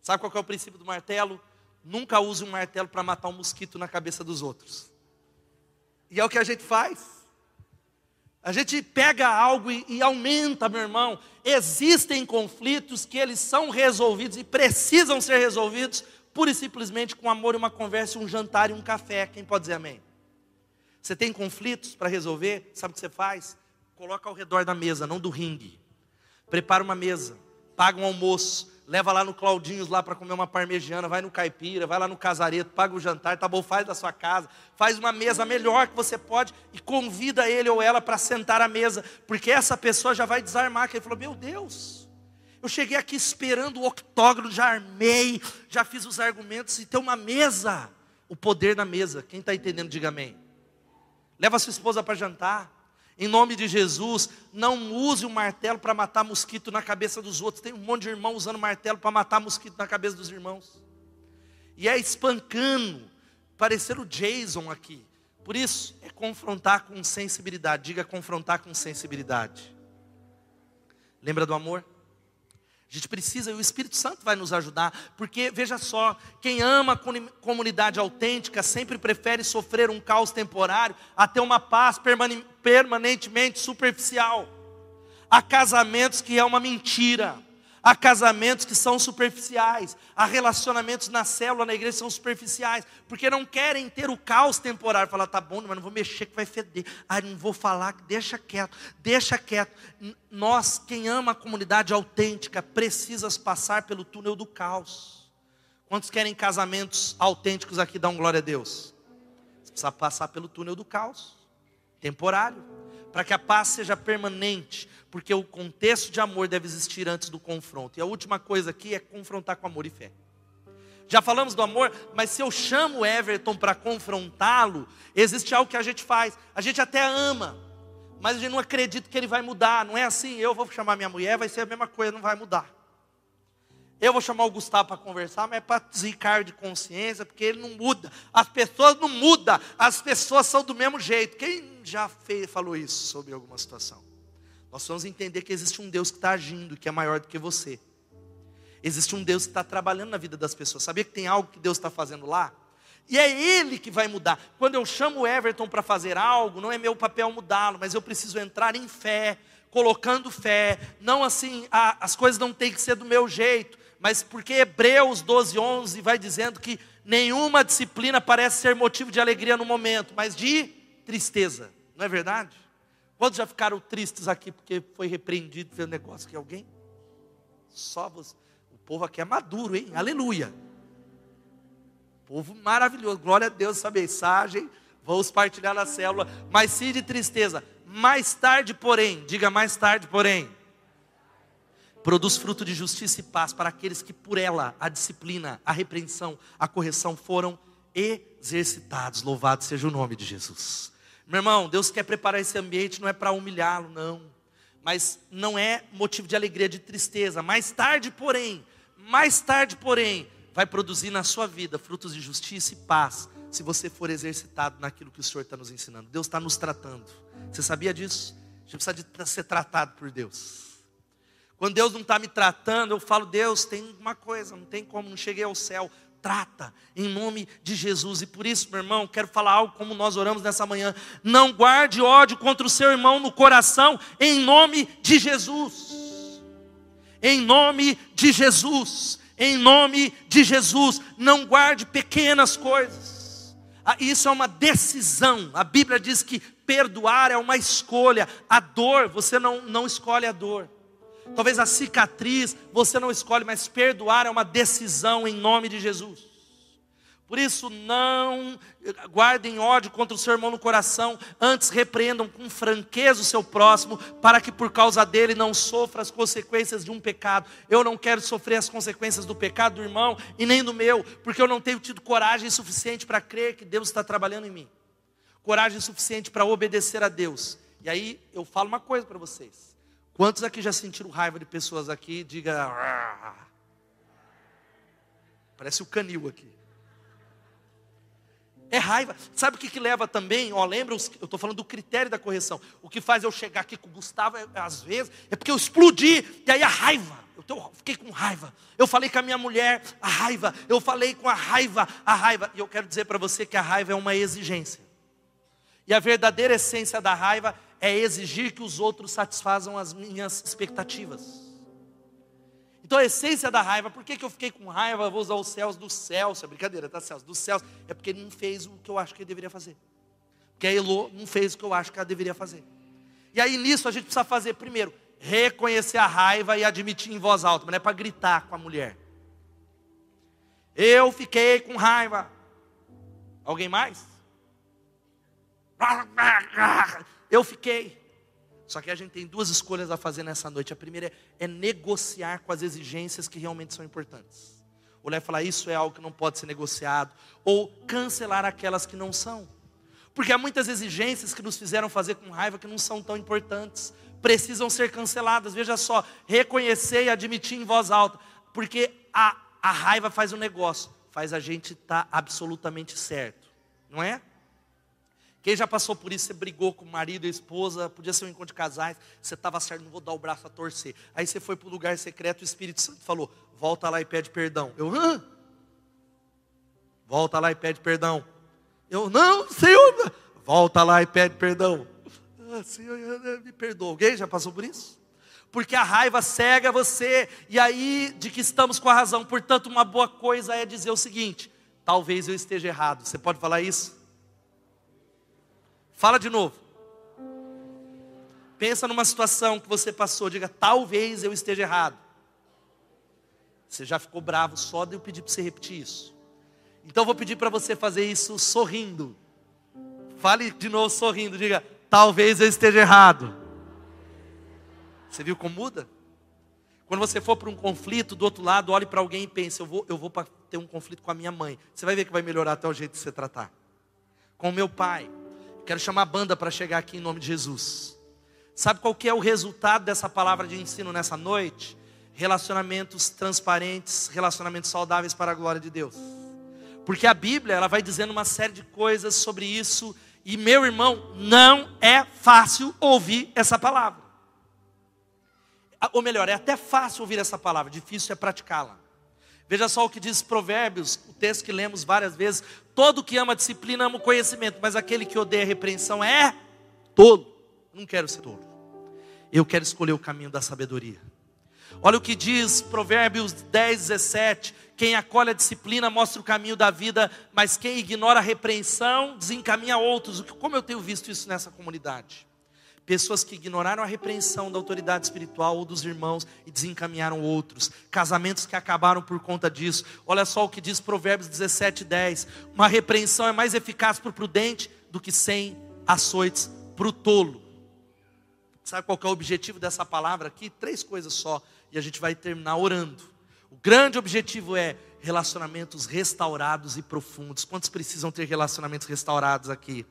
Sabe qual é o princípio do martelo? Nunca use um martelo para matar um mosquito na cabeça dos outros. E é o que a gente faz. A gente pega algo e, e, aumenta, meu irmão. Existem conflitos que eles são resolvidos e precisam ser resolvidos pura e simplesmente com amor e uma conversa, um jantar e um café. Quem pode dizer amém? Você tem conflitos para resolver? Sabe o que você faz? Coloca ao redor da mesa, não do ringue. Prepara uma mesa, paga um almoço, leva lá no Claudinhos lá para comer uma parmegiana, vai no caipira, vai lá no casareto, paga o jantar, tá bom, faz da sua casa, faz uma mesa melhor que você pode e convida ele ou ela para sentar à mesa, porque essa pessoa já vai desarmar, que ele falou: "Meu Deus, eu cheguei aqui esperando o octógono, já armei, já fiz os argumentos e tem uma mesa, o poder na mesa. Quem está entendendo, diga amém. Leva a sua esposa para jantar. Em nome de Jesus, não use o martelo para matar mosquito na cabeça dos outros. Tem um monte de irmão usando martelo para matar mosquito na cabeça dos irmãos. e é espancando, parecer o Jason aqui. Por isso, é confrontar com sensibilidade. Diga confrontar com sensibilidade. Lembra do amor? A gente precisa, e o Espírito Santo vai nos ajudar, porque veja só, quem ama a comunidade autêntica sempre prefere sofrer um caos temporário a ter uma paz permanentemente superficial. Há casamentos que é uma mentira. Há casamentos que são superficiais, há relacionamentos na célula, na igreja, são superficiais, porque não querem ter o caos temporário. Falar, tá bom, mas não vou mexer que vai feder. Ah, não vou falar, deixa quieto, deixa quieto. Nós, quem ama a comunidade autêntica, precisa passar pelo túnel do caos. Quantos querem casamentos autênticos aqui? Dão glória a Deus. Você precisa passar pelo túnel do caos, temporário, para que a paz seja permanente porque o contexto de amor deve existir antes do confronto. E a última coisa aqui é confrontar com amor e fé. Já falamos do amor, mas se eu chamo Everton para confrontá-lo, existe algo que a gente faz. A gente até ama, mas a gente não acredita que ele vai mudar. Não é assim, eu vou chamar minha mulher, vai ser a mesma coisa, não vai mudar. Eu vou chamar o Gustavo para conversar, mas é para zicar de consciência, porque ele não muda. As pessoas não mudam, as pessoas são do mesmo jeito. Quem já fez, falou isso sobre alguma situação? Nós vamos entender que existe um Deus que está agindo, que é maior do que você. Existe um Deus que está trabalhando na vida das pessoas. Sabia que tem algo que Deus está fazendo lá? E é Ele que vai mudar. Quando eu chamo o Everton para fazer algo, não é meu papel mudá-lo, mas eu preciso entrar em fé, colocando fé. Não assim, as coisas não têm que ser do meu jeito, mas porque Hebreus 12, 11 vai dizendo que nenhuma disciplina parece ser motivo de alegria no momento, mas de tristeza. Não é verdade? Quantos já ficaram tristes aqui porque foi repreendido pelo negócio que alguém? Só você. O povo aqui é maduro, hein? Aleluia. Povo maravilhoso. Glória a Deus essa mensagem. Vamos partilhar na célula. Mas sim de tristeza. Mais tarde, porém, diga mais tarde, porém, produz fruto de justiça e paz para aqueles que por ela a disciplina, a repreensão, a correção foram exercitados. Louvado seja o nome de Jesus. Meu irmão, Deus quer preparar esse ambiente, não é para humilhá-lo, não. Mas não é motivo de alegria, de tristeza. Mais tarde, porém, mais tarde, porém, vai produzir na sua vida frutos de justiça e paz, se você for exercitado naquilo que o Senhor está nos ensinando. Deus está nos tratando. Você sabia disso? A gente precisa de ser tratado por Deus. Quando Deus não está me tratando, eu falo, Deus, tem uma coisa, não tem como, não cheguei ao céu trata em nome de Jesus. E por isso, meu irmão, quero falar algo como nós oramos nessa manhã. Não guarde ódio contra o seu irmão no coração, em nome de Jesus. Em nome de Jesus. Em nome de Jesus. Não guarde pequenas coisas. Ah, isso é uma decisão. A Bíblia diz que perdoar é uma escolha. A dor, você não, não escolhe a dor. Talvez a cicatriz você não escolhe, mas perdoar é uma decisão em nome de Jesus. Por isso, não guardem ódio contra o seu irmão no coração, antes repreendam com franqueza o seu próximo, para que por causa dele não sofra as consequências de um pecado. Eu não quero sofrer as consequências do pecado do irmão e nem do meu, porque eu não tenho tido coragem suficiente para crer que Deus está trabalhando em mim, coragem suficiente para obedecer a Deus. E aí eu falo uma coisa para vocês. Quantos aqui já sentiram raiva de pessoas aqui? Diga. Parece o canil aqui. É raiva. Sabe o que, que leva também? Ó, lembra, eu estou falando do critério da correção. O que faz eu chegar aqui com o Gustavo, é, às vezes, é porque eu explodi, e aí a raiva. Eu tô, fiquei com raiva. Eu falei com a minha mulher, a raiva. Eu falei com a raiva, a raiva. E eu quero dizer para você que a raiva é uma exigência. E a verdadeira essência da raiva é exigir que os outros satisfazam as minhas expectativas. Então a essência da raiva, por que, que eu fiquei com raiva? vou usar os céus dos céus, é brincadeira, tá? Céus dos céus, é porque ele não fez o que eu acho que ele deveria fazer. Porque a Elô não fez o que eu acho que ela deveria fazer. E aí nisso a gente precisa fazer, primeiro, reconhecer a raiva e admitir em voz alta, mas não é para gritar com a mulher. Eu fiquei com raiva. Alguém mais? Eu fiquei. Só que a gente tem duas escolhas a fazer nessa noite. A primeira é, é negociar com as exigências que realmente são importantes. Olhar e falar, isso é algo que não pode ser negociado. Ou cancelar aquelas que não são. Porque há muitas exigências que nos fizeram fazer com raiva que não são tão importantes. Precisam ser canceladas. Veja só, reconhecer e admitir em voz alta. Porque a, a raiva faz um negócio. faz a gente estar tá absolutamente certo, não é? Quem já passou por isso, você brigou com o marido e a esposa, podia ser um encontro de casais, você estava certo, não vou dar o braço a torcer. Aí você foi para o lugar secreto, o Espírito Santo falou: volta lá e pede perdão. Eu, hã? Volta lá e pede perdão. Eu, não, Senhor, volta lá e pede perdão. Ah, Senhor, me perdoa. Alguém já passou por isso? Porque a raiva cega você, e aí de que estamos com a razão. Portanto, uma boa coisa é dizer o seguinte: talvez eu esteja errado. Você pode falar isso? Fala de novo. Pensa numa situação que você passou, diga, talvez eu esteja errado. Você já ficou bravo só de eu pedir para você repetir isso. Então eu vou pedir para você fazer isso sorrindo. Fale de novo sorrindo, diga, talvez eu esteja errado. Você viu como muda? Quando você for para um conflito, do outro lado, olhe para alguém e pense, eu vou, eu vou ter um conflito com a minha mãe. Você vai ver que vai melhorar até o jeito de você tratar. Com o meu pai, Quero chamar a banda para chegar aqui em nome de Jesus. Sabe qual que é o resultado dessa palavra de ensino nessa noite? Relacionamentos transparentes, relacionamentos saudáveis para a glória de Deus. Porque a Bíblia, ela vai dizendo uma série de coisas sobre isso, e meu irmão, não é fácil ouvir essa palavra. Ou melhor, é até fácil ouvir essa palavra, difícil é praticá-la. Veja só o que diz Provérbios, o texto que lemos várias vezes. Todo que ama a disciplina ama o conhecimento, mas aquele que odeia a repreensão é tolo. Não quero ser tolo. Eu quero escolher o caminho da sabedoria. Olha o que diz Provérbios 10, 17. Quem acolhe a disciplina mostra o caminho da vida, mas quem ignora a repreensão desencaminha outros. Como eu tenho visto isso nessa comunidade? Pessoas que ignoraram a repreensão da autoridade espiritual ou dos irmãos e desencaminharam outros. Casamentos que acabaram por conta disso. Olha só o que diz Provérbios 17, 10. Uma repreensão é mais eficaz para o prudente do que cem açoites para o tolo. Sabe qual é o objetivo dessa palavra aqui? Três coisas só. E a gente vai terminar orando. O grande objetivo é relacionamentos restaurados e profundos. Quantos precisam ter relacionamentos restaurados aqui?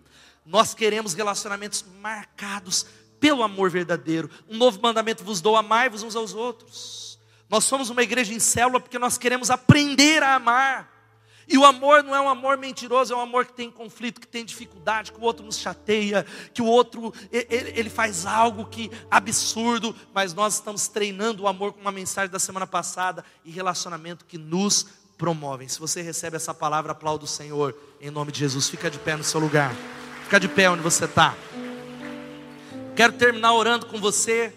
Nós queremos relacionamentos marcados pelo amor verdadeiro. Um novo mandamento vos dou: amai-vos uns aos outros. Nós somos uma igreja em célula porque nós queremos aprender a amar. E o amor não é um amor mentiroso, é um amor que tem conflito, que tem dificuldade, que o outro nos chateia, que o outro ele, ele faz algo que absurdo, mas nós estamos treinando o amor com uma mensagem da semana passada e relacionamento que nos promovem. Se você recebe essa palavra, aplauda o Senhor em nome de Jesus. Fica de pé no seu lugar. Fica de pé onde você está. Quero terminar orando com você.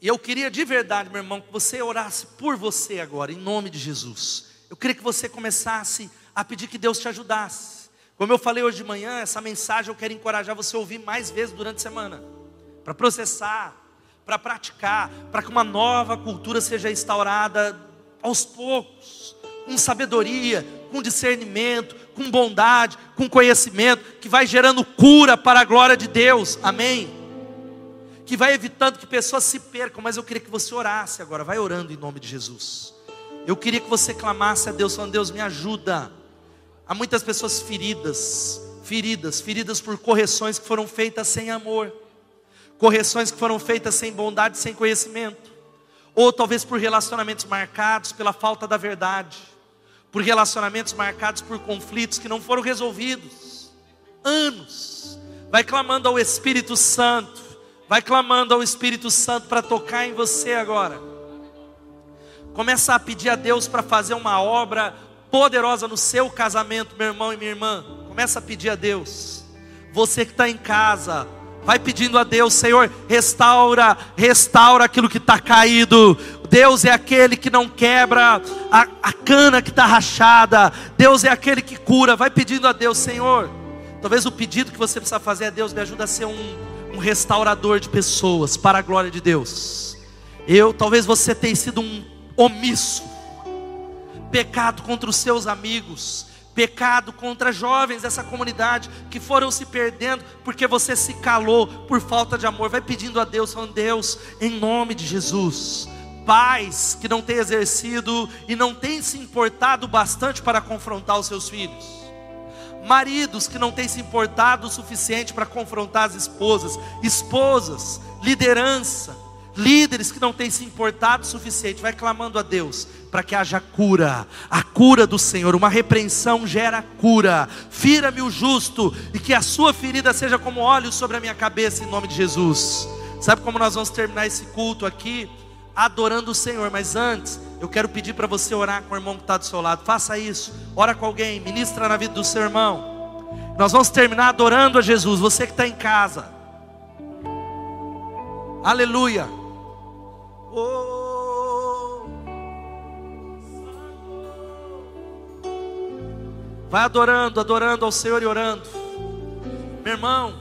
E eu queria de verdade, meu irmão, que você orasse por você agora, em nome de Jesus. Eu queria que você começasse a pedir que Deus te ajudasse. Como eu falei hoje de manhã, essa mensagem eu quero encorajar você a ouvir mais vezes durante a semana, para processar, para praticar, para que uma nova cultura seja instaurada aos poucos, com sabedoria, com discernimento, com bondade, com conhecimento, que vai gerando cura para a glória de Deus, amém? Que vai evitando que pessoas se percam, mas eu queria que você orasse agora, vai orando em nome de Jesus. Eu queria que você clamasse a Deus, falando: Deus, me ajuda. Há muitas pessoas feridas, feridas, feridas por correções que foram feitas sem amor, correções que foram feitas sem bondade, sem conhecimento, ou talvez por relacionamentos marcados pela falta da verdade por relacionamentos marcados por conflitos que não foram resolvidos. Anos. Vai clamando ao Espírito Santo. Vai clamando ao Espírito Santo para tocar em você agora. Começa a pedir a Deus para fazer uma obra poderosa no seu casamento, meu irmão e minha irmã. Começa a pedir a Deus. Você que está em casa, vai pedindo a Deus, Senhor, restaura, restaura aquilo que está caído, Deus é aquele que não quebra a, a cana que está rachada. Deus é aquele que cura. Vai pedindo a Deus, Senhor. Talvez o pedido que você precisa fazer a Deus me ajuda a ser um, um restaurador de pessoas para a glória de Deus. Eu, talvez você tenha sido um omisso, pecado contra os seus amigos, pecado contra jovens dessa comunidade que foram se perdendo porque você se calou por falta de amor. Vai pedindo a Deus, falando: Deus, em nome de Jesus pais que não têm exercido e não têm se importado bastante para confrontar os seus filhos, maridos que não têm se importado o suficiente para confrontar as esposas, esposas, liderança, líderes que não têm se importado o suficiente, vai clamando a Deus para que haja cura, a cura do Senhor. Uma repreensão gera cura. Fira-me o justo e que a sua ferida seja como óleo sobre a minha cabeça, em nome de Jesus. Sabe como nós vamos terminar esse culto aqui? Adorando o Senhor, mas antes eu quero pedir para você orar com o irmão que está do seu lado. Faça isso, ora com alguém, ministra na vida do seu irmão. Nós vamos terminar adorando a Jesus. Você que está em casa, aleluia. Oh. Vai adorando, adorando ao Senhor e orando. Meu irmão,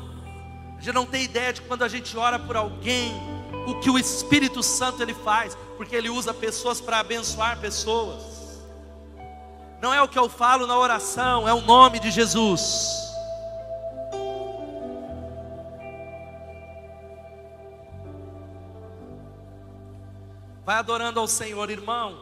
a gente não tem ideia de quando a gente ora por alguém, o que o Espírito Santo ele faz, porque ele usa pessoas para abençoar pessoas. Não é o que eu falo na oração, é o nome de Jesus. Vai adorando ao Senhor, irmão.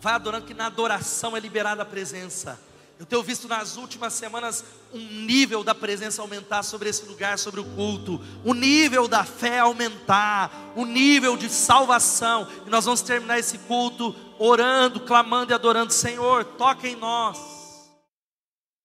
Vai adorando, que na adoração é liberada a presença. Eu tenho visto nas últimas semanas um nível da presença aumentar sobre esse lugar, sobre o culto, o nível da fé aumentar, o nível de salvação. E nós vamos terminar esse culto orando, clamando e adorando, Senhor, toca em nós.